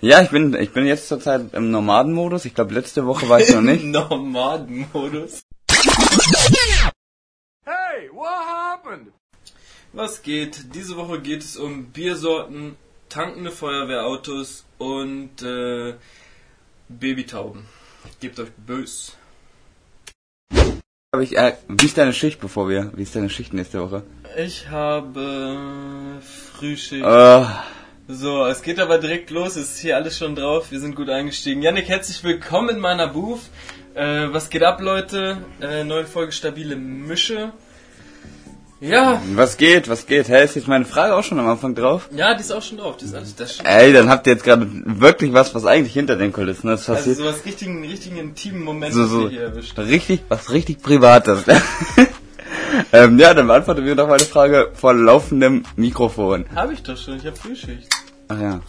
Ja, ich bin, ich bin jetzt zurzeit im Nomadenmodus. Ich glaube, letzte Woche war ich noch nicht. Nomadenmodus. Hey, what happened? Was geht? Diese Woche geht es um Biersorten, tankende Feuerwehrautos und äh, Babytauben. Gebt euch bös. Hab ich, äh, wie ist deine Schicht, bevor wir, wie ist deine Schicht nächste Woche? Ich habe Frühschicht. Äh, So, es geht aber direkt los. Es ist hier alles schon drauf. Wir sind gut eingestiegen. Yannick, herzlich willkommen in meiner Booth. Äh, was geht ab, Leute? Äh, neue Folge stabile Mische. Ja, was geht, was geht? Hä, ist jetzt meine Frage auch schon am Anfang drauf? ja, die ist auch schon drauf. Die ist alles, das stimmt. Ey, dann habt ihr jetzt gerade wirklich was, was eigentlich hinter den Kulissen ist. Also passiert. sowas richtigen, richtigen intimen Moment so, so, hier erwischt. richtig, was richtig Privates. ähm, ja, dann beantworten wir noch mal eine Frage vor laufendem Mikrofon. Habe ich doch schon. Ich habe Frühschicht. Ach ja.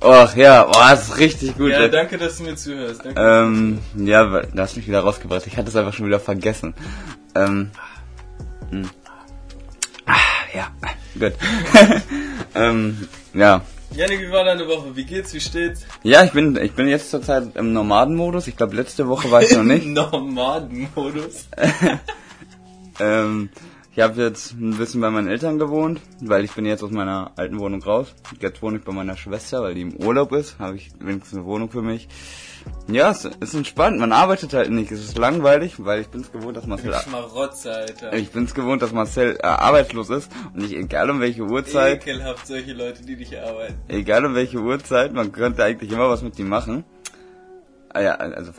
Och ja, boah, das ist richtig gut. Ja, danke, dass du mir zuhörst. Danke. Ähm, ja, weil- du hast mich wieder rausgebracht. Ich hatte es einfach schon wieder vergessen. Ähm, hm. ah, ja, gut. ähm, ja. Yannick, wie war deine Woche? Wie geht's? Wie steht's? Ja, ich bin, ich bin jetzt zurzeit im Nomadenmodus. Ich glaube, letzte Woche war ich noch nicht. Nomadenmodus. ähm, ich habe jetzt ein bisschen bei meinen Eltern gewohnt, weil ich bin jetzt aus meiner alten Wohnung raus. Jetzt wohne ich bei meiner Schwester, weil die im Urlaub ist. Habe ich wenigstens eine Wohnung für mich. Ja, es ist entspannt. Man arbeitet halt nicht. Es ist langweilig, weil ich bin es gewohnt, dass Marcel, Schmarotzer, Alter. ich bin es gewohnt, dass Marcel äh, arbeitslos ist und ich, egal um welche Uhrzeit, Ekelhaft, solche Leute, die nicht arbeiten. egal um welche Uhrzeit, man könnte eigentlich immer was mit ihm machen. Ah ja, also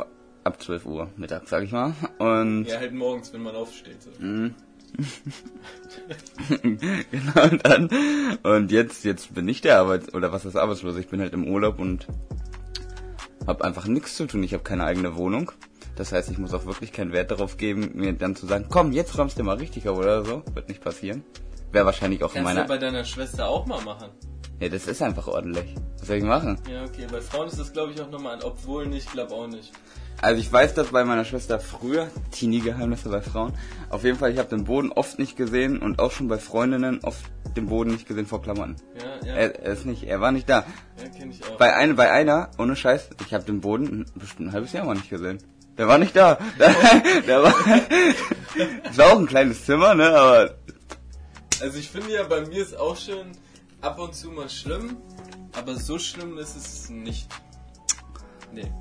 ab 12 Uhr mittags, sag ich mal. Und Ja, halt morgens, wenn man aufsteht. So. Genau und dann und jetzt jetzt bin ich der Arbeit oder was ist arbeitslos? Ich bin halt im Urlaub und habe einfach nichts zu tun. Ich habe keine eigene Wohnung. Das heißt ich muss auch wirklich keinen Wert darauf geben mir dann zu sagen komm jetzt räumst du mal richtig auf oder so. Wird nicht passieren. Wäre wahrscheinlich auch in Kannst du meiner bei deiner Schwester auch mal machen. Ja das ist einfach ordentlich was soll ich machen Ja, okay. Bei Frauen ist das, glaube ich, auch nochmal ein Obwohl nicht, glaube auch nicht. Also ich weiß das bei meiner Schwester früher, Teenie-Geheimnisse bei Frauen. Auf jeden Fall, ich habe den Boden oft nicht gesehen und auch schon bei Freundinnen oft den Boden nicht gesehen vor Klamotten. Ja, ja. Er, er ist nicht, er war nicht da. ja, kenne ich auch. Bei einer, bei einer, ohne Scheiß, ich habe den Boden bestimmt ein halbes Jahr mal nicht gesehen. Der war nicht da. Der, der war, es war auch ein kleines Zimmer, ne, aber Also ich finde ja, bei mir ist auch schon ab und zu mal schlimm, aber so schlimm ist es nicht. Nee.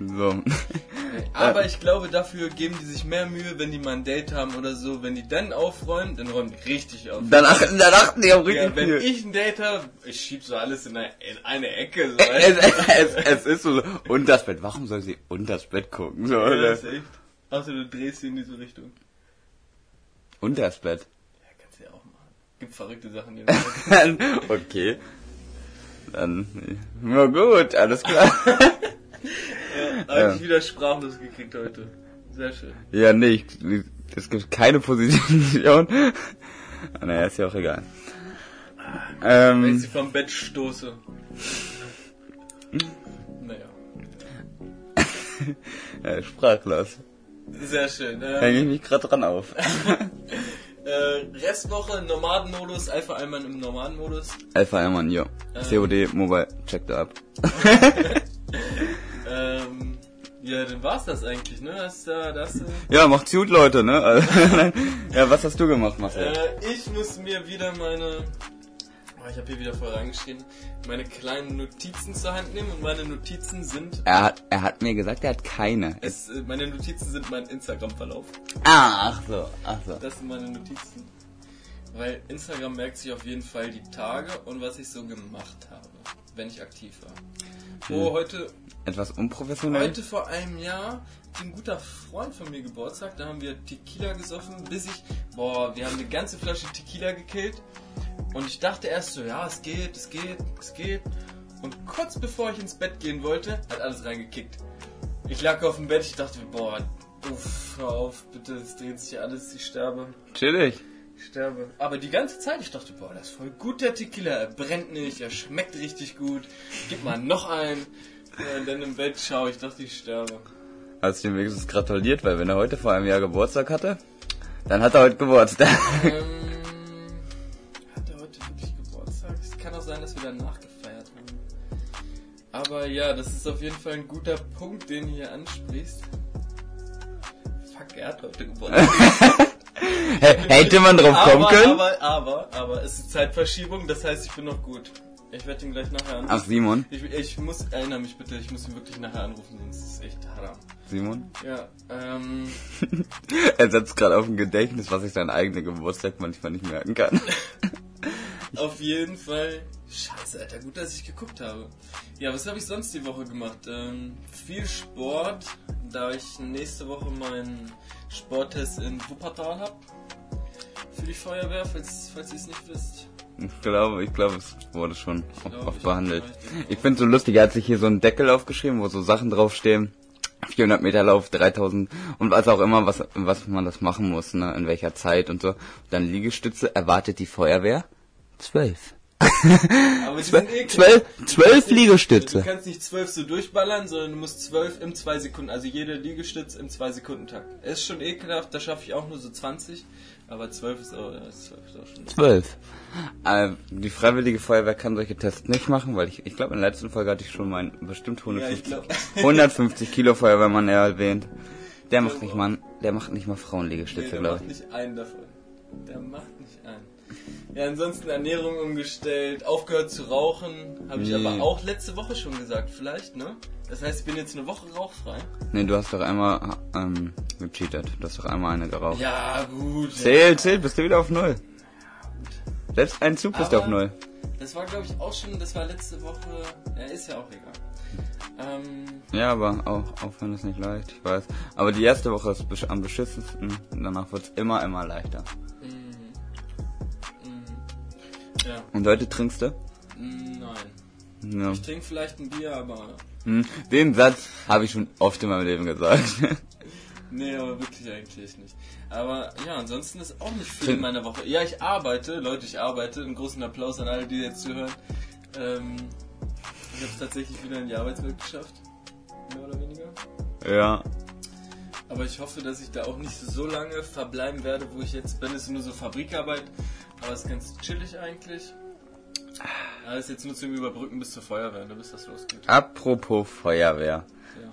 so. nee. Aber ich glaube, dafür geben die sich mehr Mühe, wenn die mal ein Date haben oder so. Wenn die dann aufräumen, dann räumen die richtig auf. Dann, ach, dann achten die auch richtig Ja, wenn viel. ich ein Date habe, ich schieb so alles in eine, in eine Ecke. So, es, weißt es, es ist so, und das Bett. Warum soll sie unter das Bett gucken? So, du? Ja, das ist echt. Außer du drehst sie in diese Richtung. Unter das Bett. Ja, kannst du ja auch machen. Gibt verrückte Sachen, man okay. Dann, na gut, alles klar. Habe ich wieder sprachlos gekriegt heute. Sehr schön. ja, nee, ich, es gibt keine Position. Ah, naja, ist ja auch egal. Wenn ich Ähm, sie vom Bett stoße. Naja. ja, sprachlos. Sehr schön. Hänge Ähm, ich mich gerade dran auf. Äh, Restwoche, Nomadenmodus, Alpha Einmann im Nomadenmodus. Alpha Ehrmann, ja. COD, Mobile, check da ab. Ähm, ja, dann war's das eigentlich, ne? Hast, äh, das, äh, Ja, macht's gut, Leute, ne? Ja, was hast du gemacht, Marcel? äh, ich muss mir wieder meine. Oh, ich habe hier wieder voll reingeschrieben, meine kleinen Notizen zur Hand nehmen und meine Notizen sind. Er hat, er hat mir gesagt, er hat keine. Es, äh, meine Notizen sind mein Instagram-Verlauf. Ah, ach so, ach so. Das sind meine Notizen. Weil Instagram merkt sich auf jeden Fall die Tage und was ich so gemacht habe, wenn ich aktiv war. Oh, heute, Etwas unprofessionell? heute vor einem Jahr hat ein guter Freund von mir Geburtstag, da haben wir Tequila gesoffen, bis ich, boah, wir haben eine ganze Flasche Tequila gekillt und ich dachte erst so, ja, es geht, es geht, es geht. Und kurz bevor ich ins Bett gehen wollte, hat alles reingekickt. Ich lag auf dem Bett, ich dachte, boah, uff, hör auf, bitte, es dreht sich alles, ich sterbe. Chillig. Ich sterbe. Aber die ganze Zeit, ich dachte, boah, das ist voll gut, der Tequila. Er brennt nicht, er schmeckt richtig gut. Gib mal noch einen. Und dann im Bett schaue ich, dachte, ich sterbe. Hast du ihm wenigstens gratuliert, weil wenn er heute vor einem Jahr Geburtstag hatte, dann hat er heute Geburtstag. ähm, hat er heute wirklich Geburtstag? Es kann auch sein, dass wir danach gefeiert haben. Aber ja, das ist auf jeden Fall ein guter Punkt, den du hier ansprichst. Fuck, er hat heute gewonnen. Hätte man drauf kommen aber, können? aber, aber, aber, es ist Zeitverschiebung, das heißt, ich bin noch gut. Ich werde ihn gleich nachher anrufen. Ach, Simon? Ich, ich muss, erinnere mich bitte, ich muss ihn wirklich nachher anrufen, sonst ist es echt haram. Simon? Ja, ähm, Er setzt gerade auf ein Gedächtnis, was ich seinen eigenen Geburtstag manchmal nicht merken kann. auf jeden Fall. Scheiße, Alter, gut, dass ich geguckt habe. Ja, was habe ich sonst die Woche gemacht? Ähm, viel Sport, da ich nächste Woche meinen Sporttest in Wuppertal habe. Für die Feuerwehr, falls, falls ihr es nicht wisst. Ich glaube, ich glaube, es wurde schon glaube, oft ich behandelt. Ich finde so lustig, er hat sich hier so einen Deckel aufgeschrieben, wo so Sachen draufstehen. 400 Meter Lauf, 3000 und was auch immer, was, was man das machen muss, ne, in welcher Zeit und so. Dann Liegestütze, erwartet die Feuerwehr? Zwölf. Aber die sind ekelhaft. Zwölf, zwölf Du Liegestütze. kannst nicht zwölf so durchballern, sondern du musst zwölf im 2 Sekunden, also jede Liegestütz im 2 Sekunden Takt. Ist schon ekelhaft, da schaffe ich auch nur so 20, aber 12 ist auch, ja, 12 ist auch schon. Zwölf. Äh, die Freiwillige Feuerwehr kann solche Tests nicht machen, weil ich, ich glaube, in der letzten Folge hatte ich schon meinen bestimmt Ja, ich 150, glaube. 150 Kilo Feuerwehrmann erwähnt. Der macht Ja, nicht mal, der macht nicht mal Nee, Frauenliegestütze, der glaube macht ich. nicht einen davon. Der macht nicht einen. Ja, ansonsten Ernährung umgestellt, aufgehört zu rauchen, habe ich Nee. aber auch letzte Woche schon gesagt, vielleicht, ne? Das heißt, ich bin jetzt eine Woche rauchfrei. Nee, du hast doch einmal ähm, gecheatet. Du hast doch einmal eine geraucht. Ja, gut. Zähl, zähl, bist du wieder auf Null. Selbst ein Zug bist du auf Null. Das war, glaube ich, auch schon, das war letzte Woche. Ja, ist ja auch egal. Ähm, Ja, aber auch, aufhören ist nicht leicht, ich weiß. Aber die erste Woche ist am beschissensten. und Danach wird's immer, immer leichter. Ja, Und heute trinkst du? nein. Ja. Ich trinke vielleicht ein Bier, aber. Hm, Den Satz habe ich schon oft in meinem Leben gesagt. Nee, aber wirklich eigentlich nicht. Aber ja, ansonsten ist auch nicht viel Trink- in meiner Woche. Ja, ich arbeite, Leute, ich arbeite. Einen großen Applaus an alle, die jetzt zuhören. Ähm, ich habe es tatsächlich wieder in die Arbeitswelt geschafft. Mehr oder weniger. ja. Aber ich hoffe, dass ich da auch nicht so lange verbleiben werde, wo ich jetzt bin. Es ist nur so Fabrikarbeit, aber es ist ganz chillig eigentlich. Alles jetzt nur zum Überbrücken bis zur Feuerwehr, ne, bis das losgeht. Apropos Feuerwehr. Ja.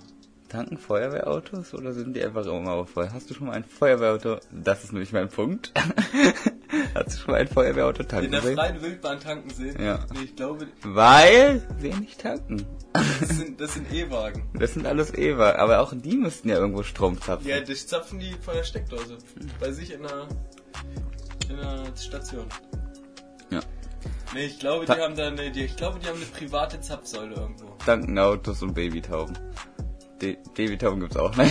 Tanken Feuerwehrautos oder sind die einfach immer voll? Hast du schon mal ein Feuerwehrauto? Das ist nämlich mein Punkt. Hast du schon mal ein Feuerwehrauto tanken In der sehen? freien Wildbahn tanken sehen? Ja. Nee, ich glaube, Weil nicht tanken. das sind, das sind E-Wagen. Das sind alles Ewa, aber auch die müssten ja irgendwo Strom zapfen. Ja, das zapfen die von der Steckdose. Bei sich in der, in der Station. Ja. Nee, ich glaube, die Ta- haben da eine, die, ich glaube, die haben eine private Zapfsäule irgendwo. Tanken Autos und Babytauben. De Babytauben gibt's auch, ne?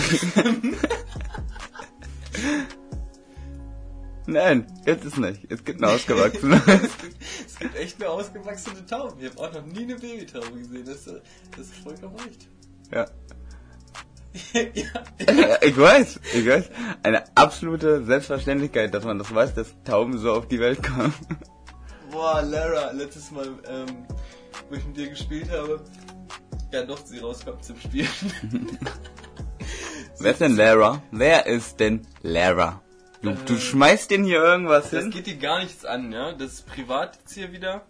Nein, jetzt ist nicht. Es gibt eine ausgewachsene. es, gibt, es gibt echt nur ausgewachsene Tauben. Ich habe auch noch nie eine Babytaube gesehen. Das, ist- das ist vollkommen recht. ja. Ja, ich weiß, ich weiß. Eine absolute Selbstverständlichkeit, dass man das weiß, dass Tauben so auf die Welt kommen. Boah, Lara, letztes Mal, ähm, wo ich mit dir gespielt habe, ja doch, sie rauskommt zum Spielen. Wer ist denn Lara? Wer ist denn Lara? Du, du schmeißt den hier irgendwas Das hin? geht dir gar nichts an, ja? Das ist privat jetzt hier wieder.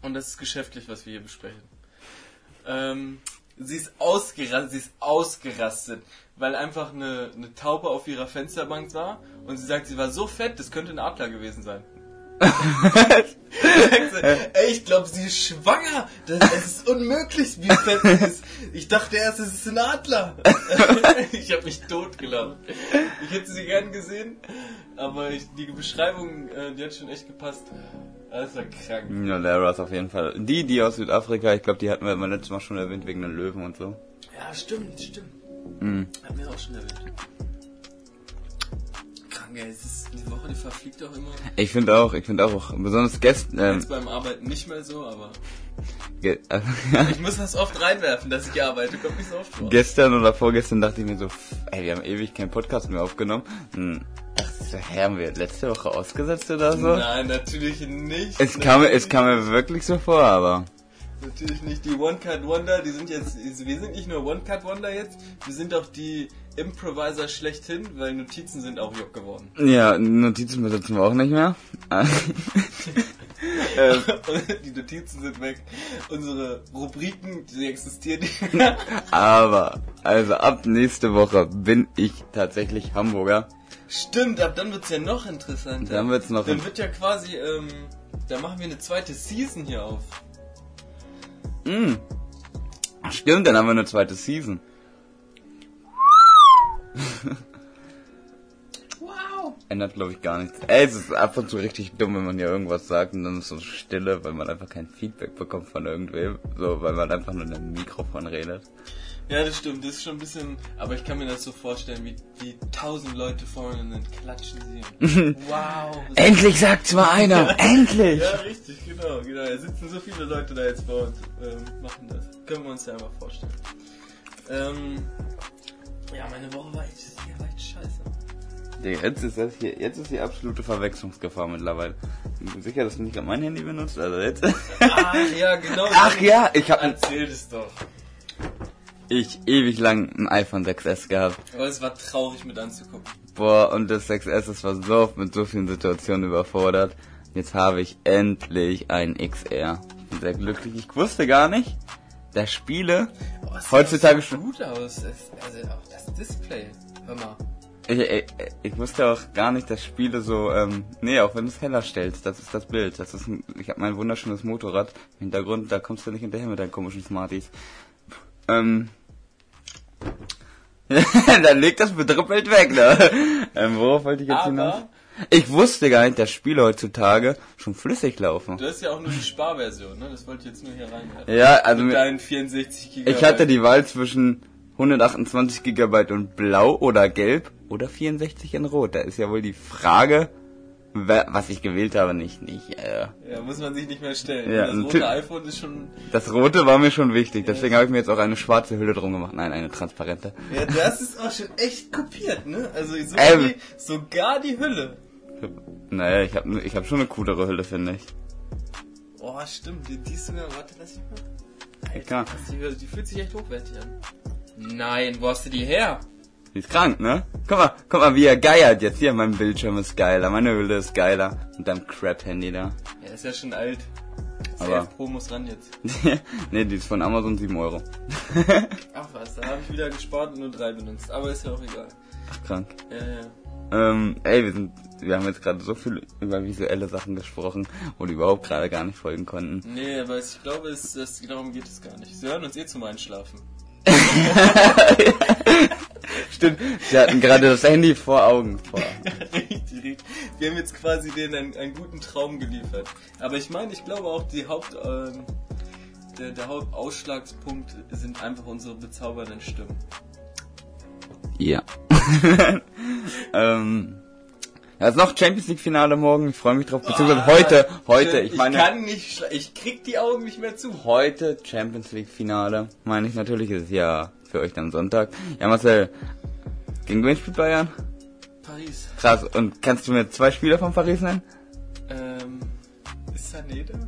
Und das ist geschäftlich, was wir hier besprechen. Ähm, sie ist ausgerastet, sie ist ausgerastet, weil einfach eine, eine Taube auf ihrer Fensterbank war und sie sagt, sie war so fett, das könnte ein Adler gewesen sein. Ey, ich glaube, sie ist schwanger. Das, es ist unmöglich, wie fett sie ist. Ich dachte erst, es ist ein Adler. ich habe mich totgelacht. Ich hätte sie gern gesehen, aber ich, die Beschreibung, äh, die hat schon echt gepasst. Das war krank. Ja, Lara ist auf jeden Fall. Die, die aus Südafrika, ich glaube, die hatten wir beim letzten Mal schon erwähnt, wegen den Löwen und so. Ja, stimmt, stimmt. Mhm. Haben wir auch schon erwähnt. Krank, ey. Es ist, die Woche, die verfliegt auch immer. Ich finde auch, ich finde auch, besonders gestern, ähm, Jetzt beim Arbeiten nicht mehr so, aber ge ich muss das oft reinwerfen, dass ich arbeite. Kommt nicht so oft vor. gestern oder vorgestern dachte ich mir so, ey, wir haben ewig keinen Podcast mehr aufgenommen. Hm, hä, haben wir letzte Woche ausgesetzt oder so? Nein, natürlich nicht. Es kam, mir- es Natürlich kam mir wirklich so vor, aber. Natürlich nicht. Die One-Cut-Wonder, die sind jetzt, wir sind nicht nur One-Cut-Wonder jetzt, wir sind auch die Improviser schlechthin, weil Notizen sind auch Jock geworden. Ja, Notizen besitzen wir auch nicht mehr. ähm, die Notizen sind weg. Unsere Rubriken, die existieren nicht. aber, also ab nächste Woche bin ich tatsächlich Hamburger. Stimmt, ab dann wird's ja noch interessanter. Dann wird's noch Dann wird ja quasi, ähm, da machen wir eine zweite Season hier auf. Mm. Stimmt, dann haben wir eine zweite Season. Wow. Ändert, glaube ich, gar nichts. Ey, es ist ab und zu richtig dumm, wenn man ja irgendwas sagt und dann ist so Stille, weil man einfach kein Feedback bekommt von irgendwem. So, weil man einfach nur in einem Mikrofon redet. Ja, das stimmt, das ist schon ein bisschen, aber ich kann mir das so vorstellen, wie, wie tausend Leute vorne dann klatschen sehen. wow. Endlich sagt's mal einer! Endlich! Ja, richtig, genau, genau. Da sitzen so viele Leute da jetzt bei uns, ähm, machen das. Können wir uns ja einfach vorstellen. Ähm, ja, meine Woche war echt, die war echt scheiße. Digga, Jetzt ist das hier, jetzt ist die absolute Verwechslungsgefahr mittlerweile. Ich bin sicher, dass du nicht gerade mein Handy benutzt, also jetzt. Ah, ja, genau. Ach ja, ich habe Erzähl es doch. Ich ewig lang ein iPhone 6S gehabt. Aber es war traurig mit anzugucken. Boah, und das 6S, das war so oft mit so vielen Situationen überfordert. Jetzt habe ich endlich ein XR. Ich bin sehr glücklich. Ich wusste gar nicht, dass Spiele Oh, sieht Heutzutage auch so schon- gut aus. Es, also auch das Display. Hör mal. Ich, ich, ich wusste auch gar nicht, dass Spiele so, ähm, nee, auch wenn du es heller stellst, das ist das Bild. Das ist ein, ich habe mein wunderschönes Motorrad im Hintergrund, da kommst du nicht hinterher mit deinen komischen Smarties. Ähm, dann leg das bedrippelt weg, ne? Ähm, worauf wollte ich jetzt Aber- hinaus? Ich wusste gar nicht, dass Spiele heutzutage schon flüssig laufen. Du hast ja auch nur die Sparversion, ne? Das wollte ich jetzt nur hier reinwerfen. Ja, also Mit deinen 64 GB. ich hatte die Wahl zwischen 128 GB und blau oder gelb oder 64 in rot. Da ist ja wohl die Frage, was ich gewählt habe, nicht, nicht, äh, Ja, muss man sich nicht mehr stellen. Ja, das rote iPhone ist schon. das rote war mir schon wichtig. Deswegen habe ich mir jetzt auch eine schwarze Hülle drum gemacht. Nein, eine transparente. Ja, das ist auch schon echt kopiert, ne? Also so Ähm. die, sogar die Hülle. Naja, ich habe ich hab schon eine coolere Hülle, finde ich. Oh, stimmt. Die, die ist sogar. Warte, lass ich mal. Alter, die, die fühlt sich echt hochwertig an. Nein, wo hast du die her? Die ist krank, ne? Guck mal, guck mal, wie er geiert jetzt. Hier, mein Bildschirm ist geiler, meine Hülle ist geiler. Und deinem Crap-Handy da. Ja, ist ja schon alt. Aber- 11 Pro muss ran jetzt. nee, die ist von Amazon 7 Euro. Ach was, da habe ich wieder gespart und nur drei benutzt. Aber ist ja auch egal. Ach, krank. Ja, ja. Ähm, ey, wir sind, wir haben jetzt gerade so viel über visuelle Sachen gesprochen, wo die überhaupt gerade gar nicht folgen konnten. Nee, aber ich glaube, es, das, darum geht es gar nicht. Sie hören uns eh zum Einschlafen. Stimmt, sie hatten gerade das Handy vor Augen. Vor. richtig, richtig. Wir haben jetzt quasi denen einen, einen guten Traum geliefert. Aber ich meine, ich glaube auch, die Haupt, ähm, der, der Hauptausschlagspunkt sind einfach unsere bezaubernden Stimmen. Ja. ähm, ja, ist noch Champions League Finale morgen. Ich freue mich drauf. Beziehungsweise heute, heute. Ich meine, ich kann nicht, ich krieg die Augen nicht mehr zu. heute Champions League Finale. Meine ich natürlich, ist ja für euch dann Sonntag. Ja, Marcel, gegen wen spielt Bayern? Paris. Krass. Und kannst du mir zwei Spieler von Paris nennen? Ähm, ist Sané da?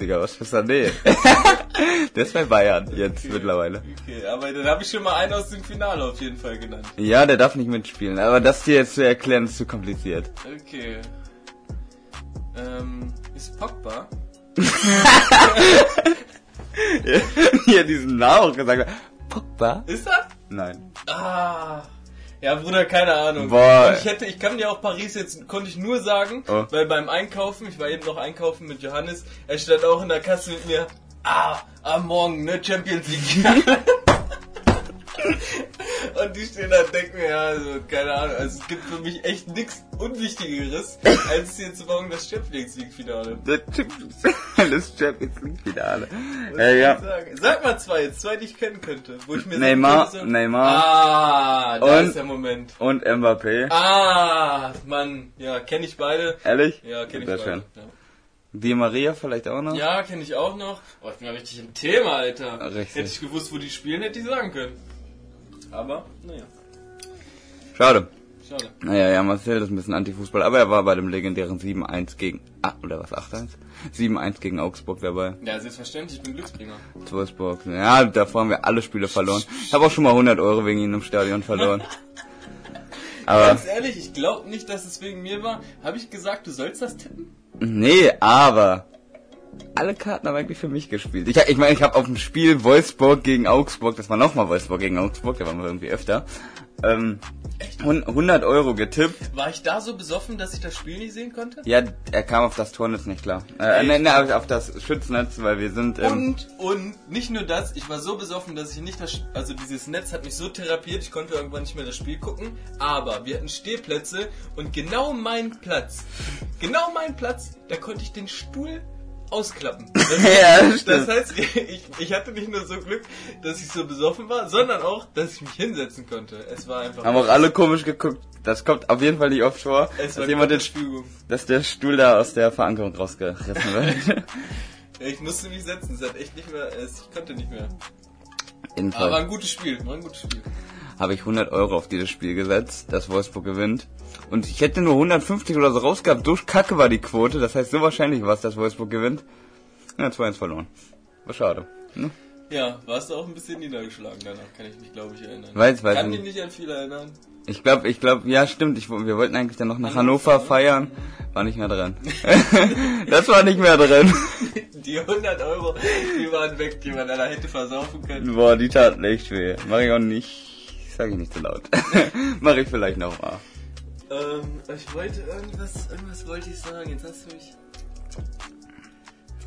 Digga, was für Sané? Der ist bei Bayern jetzt Okay. mittlerweile. Okay, aber dann habe ich schon mal einen aus dem Finale auf jeden Fall genannt. Ja, der darf nicht mitspielen. Aber das dir jetzt zu erklären, ist zu kompliziert. Okay. Ähm, ist Pogba? Hier diesen Namen auch gesagt. Pogba? Ist er? Nein. Ah. Ja, Bruder, keine Ahnung. Boah. Und ich hätte, ich kann dir auch Paris jetzt, konnte ich nur sagen, Oh. weil beim Einkaufen, ich war eben noch einkaufen mit Johannes, er stand auch in der Kasse mit mir, ah, am Morgen, ne, Champions League. Und die stehen da und denken mir, ja, also, keine Ahnung, also es gibt für mich echt nichts Unwichtigeres, als jetzt morgen das Champions League Finale. Das Champions League Finale. Ja, ja. Sag mal zwei, jetzt zwei, die ich kennen könnte. Wo ich mir Neymar, könnte, Neymar Ah, da Und- ist der Moment. und Mbappé. Ah, Mann, ja, kenne ich beide. Ehrlich? Ja, kenne ich beide. schön. Di Maria vielleicht auch noch? Ja, ja kenne ich auch noch. Oh, ich bin ja richtig im Thema, Alter. Richtig. Hätte ich gewusst, wo die spielen, hätte ich sagen können. Aber, naja, Schade. schade. Naja, ja, Marcel ist ein bisschen Antifußball, aber er war bei dem legendären 7-1 gegen, ah, oder was, 8-1? 7-1 gegen Augsburg dabei. Ja, selbstverständlich, ich bin Glücksbringer. Wolfsburg. Ja, davor haben wir alle Spiele verloren. Ich habe auch schon mal 100 Euro wegen ihnen im Stadion verloren. Aber, Ganz ehrlich, ich glaube nicht, dass es wegen mir war. Habe ich gesagt, du sollst das tippen? Nee, aber alle Karten haben eigentlich für mich gespielt. Ich, ich meine, ich habe auf dem Spiel Wolfsburg gegen Augsburg, das war nochmal Wolfsburg gegen Augsburg, da waren wir irgendwie öfter, ähm, 100 Euro getippt. War ich da so besoffen, dass ich das Spiel nicht sehen konnte? Ja, er kam auf das Tornetz nicht klar. Äh, nee, nee, auf das Schütznetz, weil wir sind... Ähm, Und, und nicht nur das, ich war so besoffen, dass ich nicht das, also dieses Netz hat mich so therapiert, ich konnte irgendwann nicht mehr das Spiel gucken, aber wir hatten Stehplätze und genau mein Platz, genau mein Platz, da konnte ich den Stuhl ausklappen. Das, Ja, das stimmt. heißt, ich, ich hatte nicht nur so Glück, dass ich so besoffen war, sondern auch, dass ich mich hinsetzen konnte. Es war einfach... haben auch alle komisch geguckt. Das kommt auf jeden Fall nicht oft vor, es war dass jemand den, dass der Stuhl da aus der Verankerung rausgerissen wird. Ich musste mich setzen, es hat echt nicht mehr, es, ich konnte nicht mehr. Aber war ein gutes Spiel, war ein gutes Spiel. Habe ich 100 Euro auf dieses Spiel gesetzt, dass Wolfsburg gewinnt. Und ich hätte nur 150 oder so rausgehabt. So kacke war die Quote. Das heißt, so wahrscheinlich war es, dass Wolfsburg gewinnt. Ja, 2-1 verloren. War schade. Ne? Ja, warst du auch ein bisschen niedergeschlagen danach, kann ich mich, glaube ich, erinnern. Weiß, weiß kann nicht. mich nicht an viel erinnern. Ich glaube, ich glaube, ja, stimmt. Ich, wir wollten eigentlich dann noch nach Hannover, Hannover feiern. War nicht mehr drin. das war nicht mehr drin. Die 100 Euro, die waren weg, die man da hätte versaufen können. Boah, die taten echt weh. Mach ich auch nicht. Sag ich nicht so laut. Mach ich vielleicht noch mal. Ähm, ich wollte irgendwas, irgendwas wollte ich sagen, jetzt hast du mich...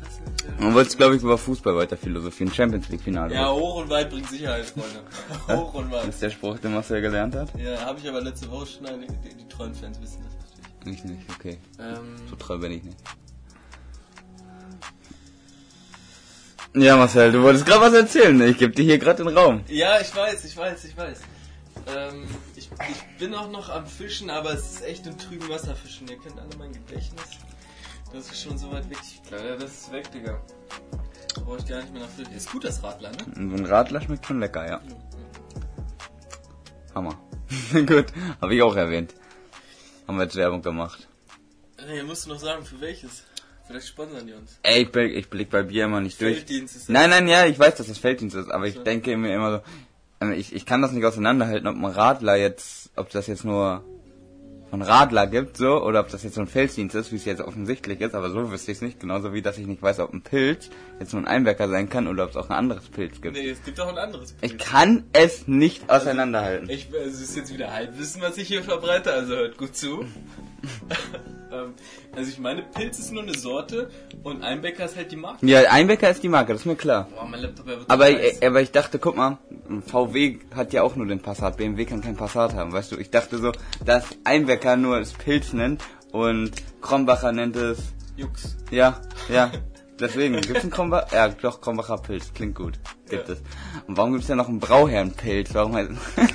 Hast du mich Man wollte, glaube ich, über Fußball weiter philosophieren. Champions League Finale. Ja, hoch und weit bringt Sicherheit, Freunde. hoch und Das weit. ist der Spruch, den Marcel gelernt hat? Ja, habe ich aber letzte Woche schon, die, die, die treuen Fans wissen das natürlich. Ich nicht, okay. Ähm, So treu bin ich nicht. Ja, Marcel, du wolltest gerade was erzählen. Ich gebe dir hier gerade den Raum. Ja, ich weiß, ich weiß, ich weiß. Ähm, ich, ich bin auch noch am Fischen, aber es ist echt im trüben Wasser fischen. Ihr kennt alle mein Gedächtnis. Das ist schon so weit weg. Ja, das ist weg, Digga. Da brauche ich gar nicht mehr nach Fischen. Ist gut, das Radler, ne? Ein Radler schmeckt schon lecker, ja. Hammer. Gut, habe ich auch erwähnt. Haben wir jetzt Werbung gemacht. Hey, musst du noch sagen, für welches? Vielleicht sponsern die uns. Ey, ich blick, ich blick bei Bier immer nicht durch. Felddienst ist Nein, nein, ja, ich weiß, dass das Felddienst ist, aber ich So. denke mir immer so, ich, ich kann das nicht auseinanderhalten, ob ein Radler jetzt, ob das jetzt nur von Radler gibt, so, oder ob das jetzt so ein Felddienst ist, wie es jetzt offensichtlich ist, aber so wüsste ich es nicht, genauso wie, dass ich nicht weiß, ob ein Pilz jetzt nur ein Einwerker sein kann oder ob es auch ein anderes Pilz gibt. Nee, es gibt auch ein anderes Ich Pilz. kann es nicht auseinanderhalten. Ich, es ist jetzt wieder Halbwissen, was ich hier verbreite, also hört gut zu. ähm, also ich meine, Pilz ist nur eine Sorte und Einbecker ist halt die Marke. Ja, Einwecker ist die Marke, das ist mir klar. Boah, mein Laptop, wird Aber, ich, aber ich dachte, guck mal, VW hat ja auch nur den Passat, BMW kann kein Passat haben, weißt du? Ich dachte so, dass Einwecker nur das Pilz nennt und Krombacher nennt es, Jux. ja, ja. Deswegen, gibt's einen Krombacher? Ja, doch, Krombacher Pilz, klingt gut. Gibt Ja. es. Und warum gibt's ja noch einen Brauherrenpilz? Warum heißt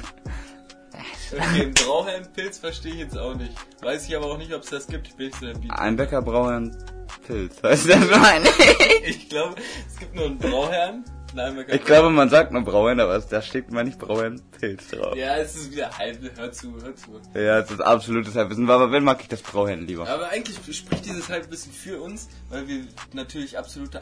Okay, einen Brauherrenpilz verstehe ich jetzt auch nicht. Weiß ich aber auch nicht, ob es das gibt. Ich bin nicht so der Beat. Einwecker Brauherrenpilz? Weißt du, meine? Ich glaube, es gibt nur einen Brauherrn. Einbecker Ich glaube, man sagt nur Brauherren, aber da steht immer nicht Brauherrenpilz drauf. Ja, es ist wieder halb. Hör zu, hör zu. Ja, es ist absolutes Halbwissen, aber wenn mag ich das Brauherren lieber. Aber eigentlich spricht dieses Halbwissen für uns, weil wir natürlich absolute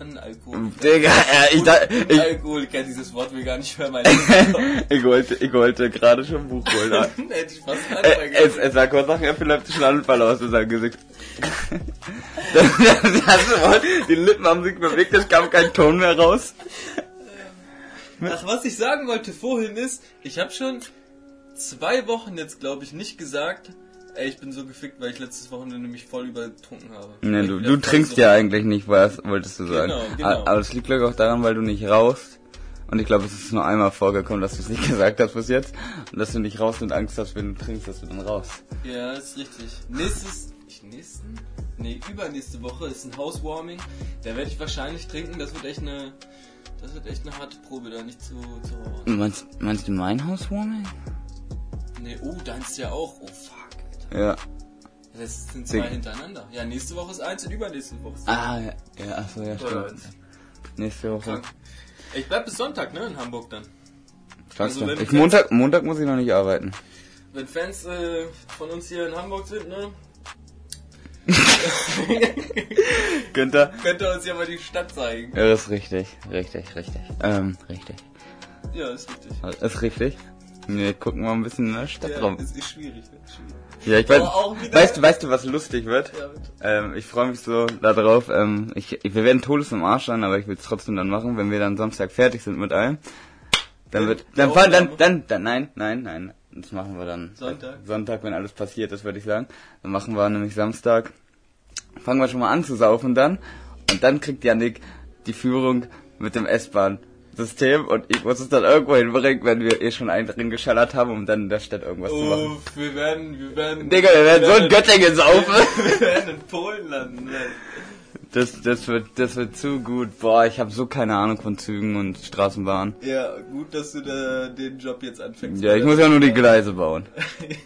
Alkohol. Digga, ja, ich, da, ich, Alkoholiker, dieses Wort will gar nicht mehr mein ich wollte, ich wollte gerade schon ein Buch holen. Hätte ich fast Äh, anfangen es, es sah kurz nach epileptischen Anfall aus in seinem Gesicht. das, das, das Wort, die Lippen haben sich bewegt, es kam kein Ton mehr raus. Ach, was ich sagen wollte vorhin ist, ich habe schon zwei Wochen jetzt, glaube ich, nicht gesagt, ey, ich bin so gefickt, weil ich letztes Wochenende mich voll übertrunken habe. Nee, du, du trinkst voll ja eigentlich nicht, was wolltest du sagen. Genau, genau. A- Aber es liegt glaube ich auch daran, weil du nicht rauchst. Und ich glaube, es ist nur einmal vorgekommen, dass du es nicht gesagt hast bis jetzt. Und dass du nicht raus und Angst hast, wenn du trinkst, dass du dann raus. So. Ja, ist richtig. Nächstes, nächsten? Nee, übernächste Woche ist ein Housewarming. Da werde ich wahrscheinlich trinken. Das wird echt eine, das wird echt eine harte Probe, da nicht zu, zu Meinst, meinst du mein Housewarming? Nee, oh, deins ja auch. Oh, fuck. Ja. Das sind zwei hintereinander. Ja, nächste Woche ist eins und übernächste Woche ist Ah, ja, ja achso, ja, Oder stimmt. eins. Nächste Woche. Krank. Ich bleib bis Sonntag, ne, in Hamburg dann. Also, Ich du- Montag, Montag muss ich noch nicht arbeiten. Wenn Fans äh, von uns hier in Hamburg sind, ne, Könnt ihr? könnt ihr uns ja mal die Stadt zeigen. Ja, das ist richtig. Richtig, richtig. Ähm, richtig. Ja, ist richtig. Ist richtig. Nee, gucken wir ein bisschen in der Stadt Ja, rum. es ist schwierig, wird schwierig. Ja, ich weiß, wieder- weißt du, weißt du, was lustig wird? Ja. Ähm, ich freue mich so darauf. Ähm, ich, ich, wir werden Todes im Arsch sein, aber ich will es trotzdem dann machen, wenn wir dann Samstag fertig sind mit allem. Dann wird, dann dann, Aufnahme. dann, dann, nein, nein, nein. Das machen wir dann. Sonntag. Sonntag, wenn alles passiert ist, würde ich sagen. Dann machen wir nämlich Samstag. Fangen wir schon mal an zu saufen dann. Und dann kriegt Yannick die Führung mit dem S-Bahn-System und ich muss es dann irgendwo hinbringen, wenn wir eh schon einen drin geschallert haben, um dann in der Stadt irgendwas zu machen. Uff, wir werden, wir werden... Digga, wir werden so in Göttingen saufen. Wir werden in Polen landen. ne? Das, das wird, das wird zu gut. Boah, ich habe so keine Ahnung von Zügen und Straßenbahnen. Ja, gut, dass du da den Job jetzt anfängst. Ja, ich muss ja nur die Gleise bauen.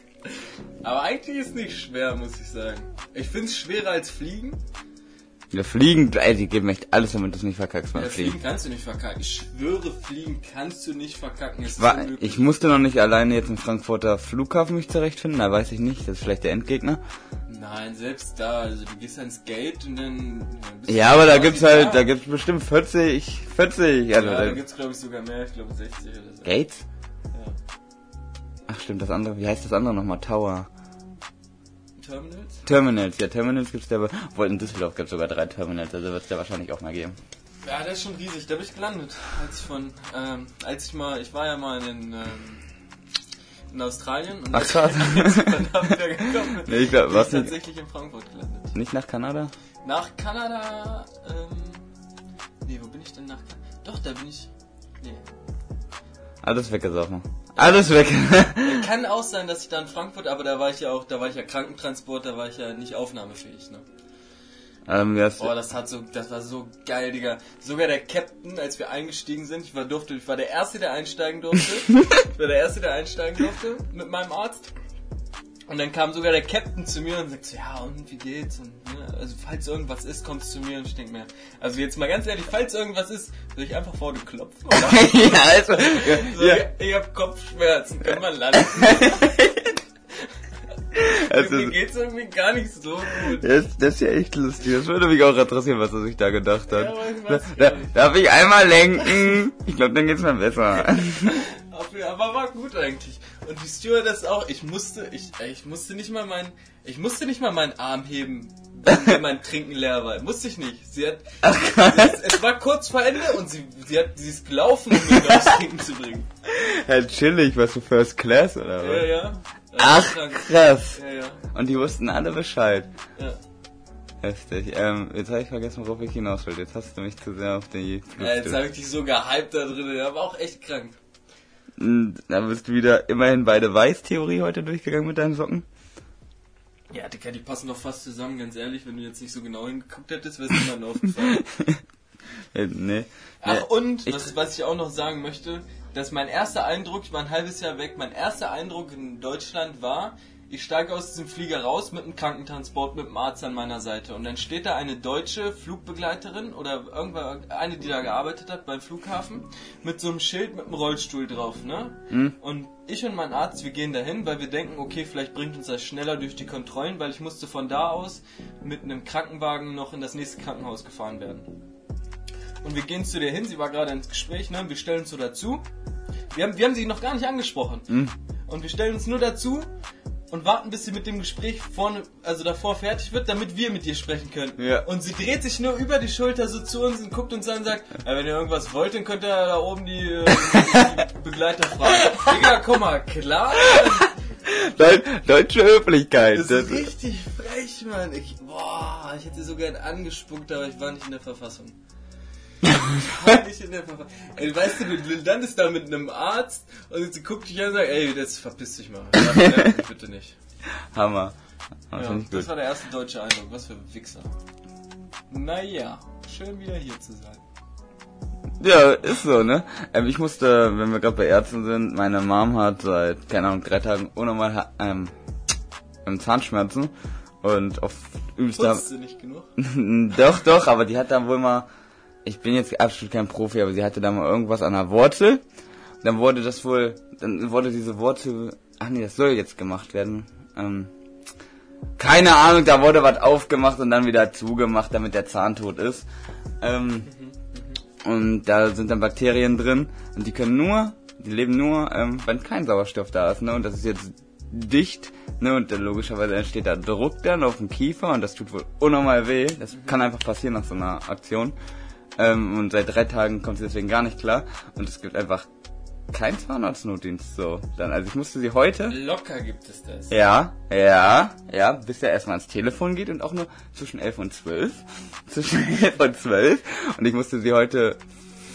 Aber eigentlich ist nicht schwer, muss ich sagen. Ich find's schwerer als Fliegen. Ja, fliegen, ey, die geben echt alles, damit du es nicht verkackst beim Ja, fliegen Fliegen. kannst du nicht verkacken. Ich schwöre, fliegen kannst du nicht verkacken. Ist War, ich musste noch nicht alleine jetzt im Frankfurter Flughafen mich zurechtfinden, da weiß ich nicht, das ist vielleicht der Endgegner. Nein, selbst da, also du gehst ans Gate und dann... Du Ja, aber da quasi gibt's halt, da gibt's bestimmt 40, 40, also Ja, da da- gibt's glaube ich sogar mehr, ich glaube 60 oder so. Gates? Ja. Ach stimmt, das andere, wie heißt das andere nochmal? Tower. Terminals? Terminals, ja, Terminals gibt's da, aber, wohl in Düsseldorf gibt's sogar drei Terminals, also wird's da wahrscheinlich auch mal geben. Ja, der ist schon riesig. Da bin ich gelandet, als ich von, ähm, als ich mal, ich war ja mal in, ähm, in Australien und Ach, krass. dann da wieder gekommen bin, Nee, ich glaub, bin was nicht- tatsächlich in Frankfurt gelandet. Nicht nach Kanada? Nach Kanada, ähm, nee, wo bin ich denn nach Kanada? Doch, da bin ich, nee. Alles weggesoffen. Alles weg. Kann auch sein, dass ich da in Frankfurt, aber da war ich ja auch, da war ich ja Krankentransport, da war ich ja nicht aufnahmefähig, ne? ähm, ja, Boah, das hat so, das war so geil, Digga. Sogar der Captain, als wir eingestiegen sind, ich war durfte, ich war der Erste, der einsteigen durfte. ich war der Erste, der einsteigen durfte mit meinem Arzt. Und dann kam sogar der Captain zu mir und sagt so, ja, und wie geht's? Und, ne, also falls irgendwas ist, kommst du zu mir und ich denk mir, also jetzt mal ganz ehrlich, falls irgendwas ist, soll ich einfach vor dir klopfen, oder? ja, also, So, ja, ich, ich hab Kopfschmerzen, können wir landen? also, Mir geht's irgendwie gar nicht so gut. das, das ist ja echt lustig. Das würde mich auch interessieren, was er sich da gedacht hat. Ja, ich da, darf ich einmal lenken? Ich glaube, dann geht's mir besser. Aber war gut eigentlich. Und die Stewardess auch, ich musste, ich, ich musste nicht mal mein, ich musste nicht mal meinen Arm heben, wenn mein Trinken leer war. Musste ich nicht. Sie hat, es, es war kurz vor Ende und sie, sie hat, sie ist gelaufen, um mir das Trinken zu bringen. Hey, chillig, was du First Class oder was? Ja, ja. Ach, krass. Ja, ja. Und die wussten alle Bescheid. ja. Heftig. Ähm, jetzt habe ich vergessen, worauf ich hinaus will. Jetzt hast du mich zu sehr auf die ja jetzt habe ich dich so gehypt da drin, der war auch echt krank. Da bist du wieder immerhin beide Weiß-Theorie heute durchgegangen mit deinen Socken. Ja, Dicker, die passen doch fast zusammen, ganz ehrlich, wenn du jetzt nicht so genau hingeguckt hättest, wäre es niemandem aufgefallen. Äh, nee. Ach, nee. und, ich- was, was ich auch noch sagen möchte, dass mein erster Eindruck, ich war ein halbes Jahr weg, mein erster Eindruck in Deutschland war, ich steige aus diesem Flieger raus mit einem Krankentransport, mit einem Arzt an meiner Seite. Und dann steht da eine deutsche Flugbegleiterin oder irgendwann eine, die da gearbeitet hat beim Flughafen, mit so einem Schild mit einem Rollstuhl drauf, ne? Und ich und mein Arzt, wir gehen dahin, weil wir denken, okay, vielleicht bringt uns das schneller durch die Kontrollen, weil ich musste von da aus mit einem Krankenwagen noch in das nächste Krankenhaus gefahren werden. Und wir gehen zu der hin, sie war gerade ins Gespräch, ne? Wir stellen uns so dazu. Wir haben, wir haben sie noch gar nicht angesprochen. Und wir stellen uns nur dazu und warten, bis sie mit dem Gespräch vorne, also davor fertig wird, damit wir mit ihr sprechen können. Ja. Und sie dreht sich nur über die Schulter so zu uns und guckt uns an und sagt, ja, wenn ihr irgendwas wollt, dann könnt ihr da oben die, äh, die Begleiter fragen. Digga, komm mal, klar. Deut deutsche Höflichkeit. Das Das ist richtig frech, Mann. Ich, boah, ich hätte so gern angespuckt, aber ich war nicht in der Verfassung. Ich war nicht in der Verfassung. Ey, weißt du, du landest da mit einem Arzt und sie guckt dich an und sagt, ey, das verpiss dich mal. Ja, bitte nicht. Hammer. Das Ja, das war der erste deutsche Eindruck. Was für Wichser. Naja, schön wieder hier zu sein. Ja, ist so, ne? Ähm, ich musste, wenn wir gerade bei Ärzten sind, meine Mom hat seit, keine Ahnung, drei Tagen unnormal ähm, ähm, Zahnschmerzen und auf übelster... Putzt du nicht genug? doch, doch, aber die hat dann wohl mal, ich bin jetzt absolut kein Profi, aber sie hatte da mal irgendwas an der Wurzel. Dann wurde das wohl, dann wurde diese Wurzel, ach nee, das soll jetzt gemacht werden. Ähm, keine Ahnung, da wurde was aufgemacht und dann wieder zugemacht, damit der Zahn tot ist. Ähm, und da sind dann Bakterien drin und die können nur Die leben nur, ähm, wenn kein Sauerstoff da ist, ne? Und das ist jetzt dicht, ne? Und dann logischerweise entsteht da Druck dann auf dem Kiefer und das tut wohl unnormal weh. Das kann einfach passieren nach so einer Aktion. Ähm, und seit drei Tagen kommt sie deswegen gar nicht klar. Und es gibt einfach keinen Zahnarztnotdienst so. Dann, also ich musste sie heute. Locker gibt es das. Ja, ja, ja, bis er erstmal ans Telefon geht und auch nur zwischen 11 und 12. Zwischen 11 und 12. Und ich musste sie heute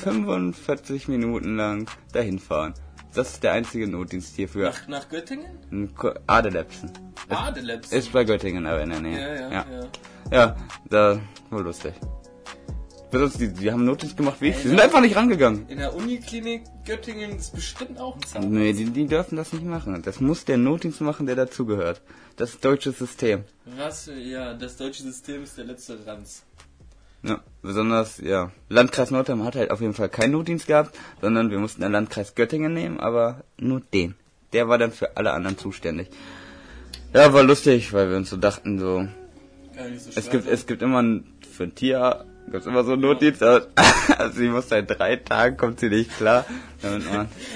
45 Minuten lang dahin fahren. Das ist der einzige Notdienst hierfür. Nach, nach Göttingen? Adelepsen. Adelebs. Ist bei Göttingen aber in der Nähe. ja, ja, ja. ja. Ja, da war lustig. Besonders, die, die haben Notdienst gemacht wie ich. Die sind einfach nicht rangegangen. In der Uniklinik Göttingen ist bestimmt auch ein Zahnarzt. Nee, die, die dürfen das nicht machen. Das muss der Notdienst machen, der dazugehört. Das ist deutsches System. Was? Ja, das deutsche System ist der letzte Ranz. Ja, besonders, ja. Landkreis Nordheim hat halt auf jeden Fall keinen Notdienst gehabt, sondern wir mussten den Landkreis Göttingen nehmen, aber nur den. Der war dann für alle anderen zuständig. Ja, war lustig, weil wir uns so dachten, so, Gar nicht so es gibt, sein. es gibt immer ein, für ein Tier, gibt's immer so einen Notdienst, aber- also sie muss seit drei Tagen, kommt sie nicht klar.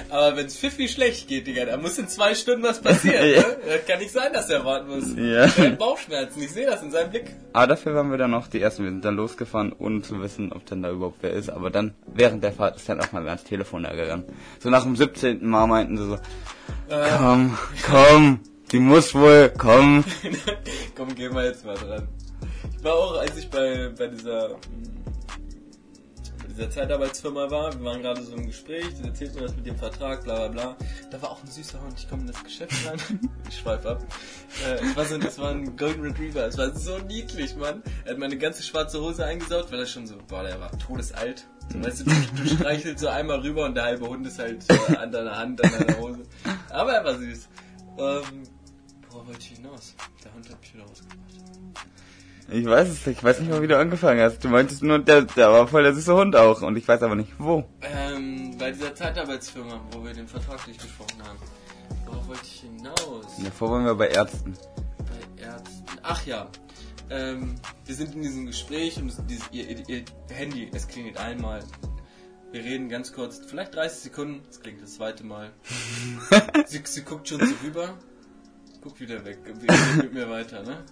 Aber wenn's Pfiffi schlecht geht, Digga, da muss in zwei Stunden was passieren, Ja. ne? Das kann nicht sein, dass er warten muss. Ja. Er hat Bauchschmerzen, ich sehe das in seinem Blick. aber dafür waren wir dann noch die Ersten. Wir sind dann losgefahren, ohne zu wissen, ob denn da überhaupt wer ist. Aber dann, während der Fahrt, ist dann auch mal wer ans Telefon da gegangen. So nach dem 17. Mal meinten sie so, Äh, komm, komm, die muss wohl, komm. Komm, gehen wir jetzt mal dran. Ich war auch, als ich bei, bei dieser, mm, dieser Zeitarbeitsfirma war, wir waren gerade so im Gespräch, die erzählt mir das mit dem Vertrag, bla bla bla. Da war auch ein süßer Hund, ich komme in das Geschäft rein, ich schweif ab. Äh, es war so, es war ein Golden Retriever, es war so niedlich, Mann. Er hat meine ganze schwarze Hose eingesaugt, weil er schon so, boah, der war todesalt. So, weißt du, du, du streichelst so einmal rüber und der halbe Hund ist halt äh, an deiner Hand, an deiner Hose. Aber er war süß. Ähm, worauf wollte ich hinaus? Der Hund hat mich wieder rausgebracht. Ich weiß es nicht, ich weiß nicht mal, wie du angefangen hast. Du meintest nur, der, der war voll der süße Hund auch. Und ich weiß aber nicht, wo. Ähm, bei dieser Zeitarbeitsfirma, wo wir den Vertrag durchgesprochen haben. Worauf wollte ich hinaus? Davor waren wir bei Ärzten. Bei Ärzten. Ach ja. Ähm, wir sind in diesem Gespräch und es, dieses, ihr, ihr, ihr Handy, es klingelt einmal. Wir reden ganz kurz, vielleicht 30 Sekunden, es klingt das zweite Mal. sie, sie guckt schon so rüber, guckt wieder weg, und redet mit mir weiter, ne?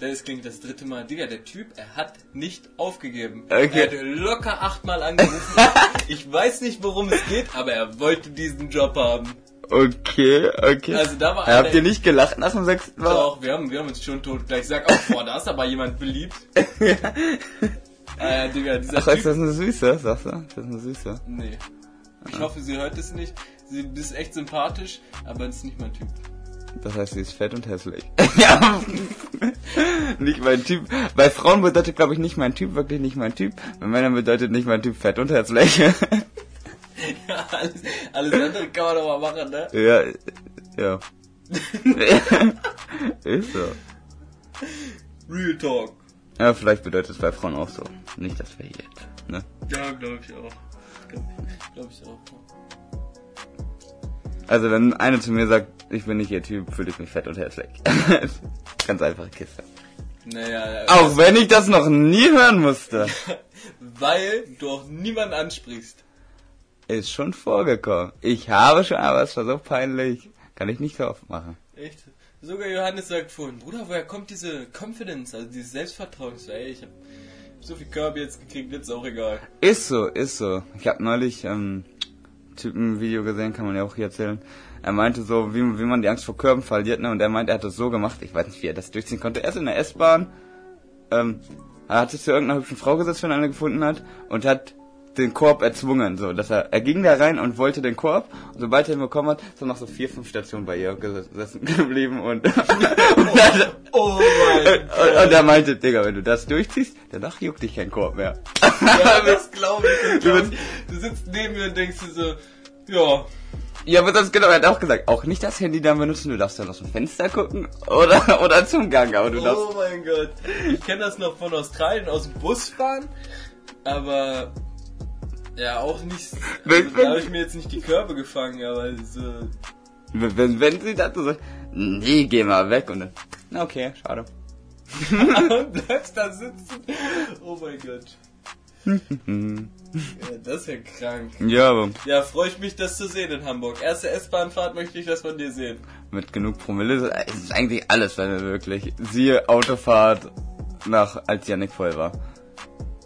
Dann es klingt das dritte Mal. Digga, der Typ, er hat nicht aufgegeben. Okay. Er hat locker achtmal angerufen. ich weiß nicht, worum es geht, aber er wollte diesen Job haben. Okay, okay. Also da war Habt ihr nicht gelacht nach dem sechsten Mal? Doch, wir haben, wir haben uns schon tot gleich gesagt, oh, boah, da ist aber jemand beliebt. ah ja, Digga, dieser Ach, ist das eine Süße? Sagst du? Ist das eine Süße? Nee. Ich hoffe, sie hört es nicht. Sie ist echt sympathisch, aber ist nicht mein Typ. Das heißt, sie ist fett und hässlich. ja. nicht mein Typ. Bei Frauen bedeutet, glaube ich, nicht mein Typ wirklich nicht mein Typ. Bei Männern bedeutet nicht mein Typ fett und hässlich. ja, alles, alles andere kann man doch mal machen, ne? ja, ja. ist so. Real Talk. Ja, vielleicht bedeutet es bei Frauen auch so. Nicht das verjährt. Ne? Ja, glaube ich auch. Glaube ich auch. Also wenn eine zu mir sagt, ich bin nicht ihr Typ, fühle ich mich fett und hässlich. Ganz einfache Kiste. Naja, Auch wenn ich das noch nie hören musste. weil du auch niemanden ansprichst. Ist schon vorgekommen. Ich habe schon, aber es war so peinlich. Kann ich nicht so oft machen. Echt? Sogar Johannes sagt vorhin, Bruder, woher kommt diese Confidence, also dieses Selbstvertrauen? So, ey, ich hab so viel Körbe jetzt gekriegt, jetzt auch egal. Ist so, ist so. Ich habe neulich ähm, Typen ein Video gesehen, kann man ja auch hier erzählen. Er meinte so, wie, wie man die Angst vor Körben verliert, ne? Und er meinte, er hat das so gemacht, ich weiß nicht, wie er das durchziehen konnte. Er ist in der S-Bahn, ähm, er hat sich zu irgendeiner hübschen Frau gesetzt, wenn er eine gefunden hat, und hat den Korb erzwungen, so, dass er, er ging da rein und wollte den Korb, und sobald er ihn bekommen hat, er noch so vier, fünf Stationen bei ihr gesessen geblieben und, und, dann, Oh mein und, und er meinte, Digga, wenn du das durchziehst, danach juckt dich kein Korb mehr. Ja, das glaube ich. Glaub ich. Du sitzt neben mir und denkst dir so, ja, Ja, aber das genau, er hat auch gesagt, auch nicht das Handy dann benutzen, du darfst dann aus dem Fenster gucken oder, oder zum Gang, aber du darfst. oh mein Gott. Ich kenne das noch von Australien aus dem Bus fahren, aber ja, auch nicht. Wenn- Also, da habe ich mir jetzt nicht die Körbe gefangen, aber so. Wenn, wenn, wenn sie dazu sagt, nee, geh mal weg und dann, na okay, schade. und bleibst da sitzen. Oh mein Gott. ja, das ist ja krank. Ja, aber Ja, freue ich mich, das zu sehen in Hamburg. Erste S-Bahnfahrt möchte ich das von dir sehen. mit genug Promille ist eigentlich alles, wenn wir wirklich. Siehe Autofahrt nach, als Yannick voll war.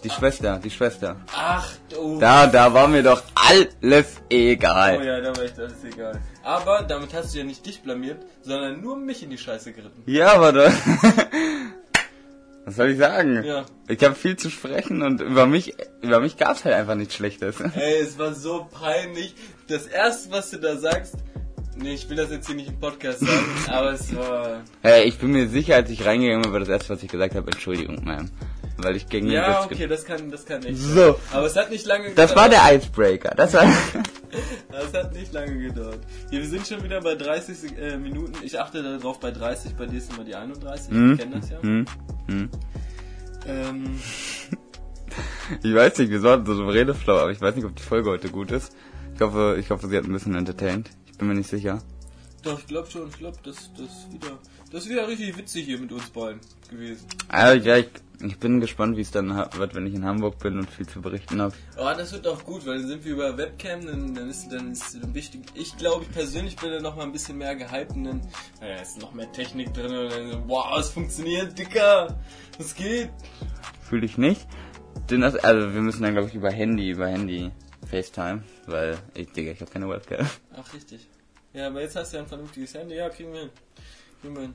Die Schwester, die Schwester. Ach, du. Da, da war mir doch alles Oh egal. ja, da war echt alles egal. Aber damit hast du ja nicht dich blamiert, sondern nur mich in die Scheiße geritten. Ja, aber da. Was soll ich sagen? Ja. Ich habe viel zu sprechen und über mich, über mich gab's halt einfach nichts Schlechtes. Ey, es war so peinlich. Das erste, was du da sagst, nee, ich will das jetzt hier nicht im Podcast sagen, aber es war. Hey, ich bin mir sicher, als ich reingegangen bin, war das erste, was ich gesagt habe, Entschuldigung, Ma'am. Weil ich gegen Ja, ge- okay, das kann, das kann sein. So. Aber es hat nicht lange Das war der Icebreaker. Das war. Das hat nicht lange gedauert. Hier, wir sind schon wieder bei 30 Sek- äh, Minuten. Ich achte darauf bei 30, bei dir ist immer die 31. Hm? Ich kenne das ja. Hm? Hm? Ähm, Ich weiß nicht, wir sollten so Redeflow, aber ich weiß nicht, ob die Folge heute gut ist. Ich hoffe, ich hoffe, sie hat ein bisschen entertained. Ich bin mir nicht sicher. Doch, ich glaube schon, ich glaube, das, das wieder, das ist wieder richtig witzig hier mit uns beiden gewesen. Also, ja, ich, ich bin gespannt, wie es dann wird, wenn ich in Hamburg bin und viel zu berichten habe. Oh, das wird auch gut, weil dann sind wir über Webcam, dann, dann ist dann ist dann wichtig. Ich glaube, ich persönlich bin dann noch mal ein bisschen mehr gehypt und dann naja, ist noch mehr Technik drin und dann so, wow, es funktioniert, Dicker, was geht? Fühle ich nicht. Denn das, also wir müssen dann glaube ich über Handy, über Handy FaceTime, weil ich, Digga, ich habe keine Webcam. Ach, richtig. Ja, aber jetzt hast du ja ein vernünftiges Handy. Ja, kriegen wir hin. Kriegen wir hin.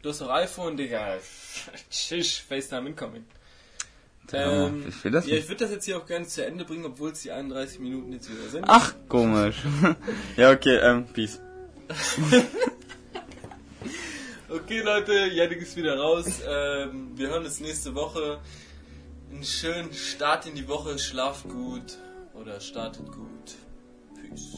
Du hast doch iPhone, Digga. Tschisch, FaceTime incoming. Ja, Ähm, ich will das ja, ich würde das jetzt hier auch gerne zu Ende bringen, obwohl es die 31 Minuten jetzt wieder sind. Ach, komisch. ja, okay, ähm, peace. Okay, Leute, Yannick ist wieder raus. Ähm, wir hören uns nächste Woche. Einen schönen Start in die Woche. Schlaft gut oder startet gut. Peace.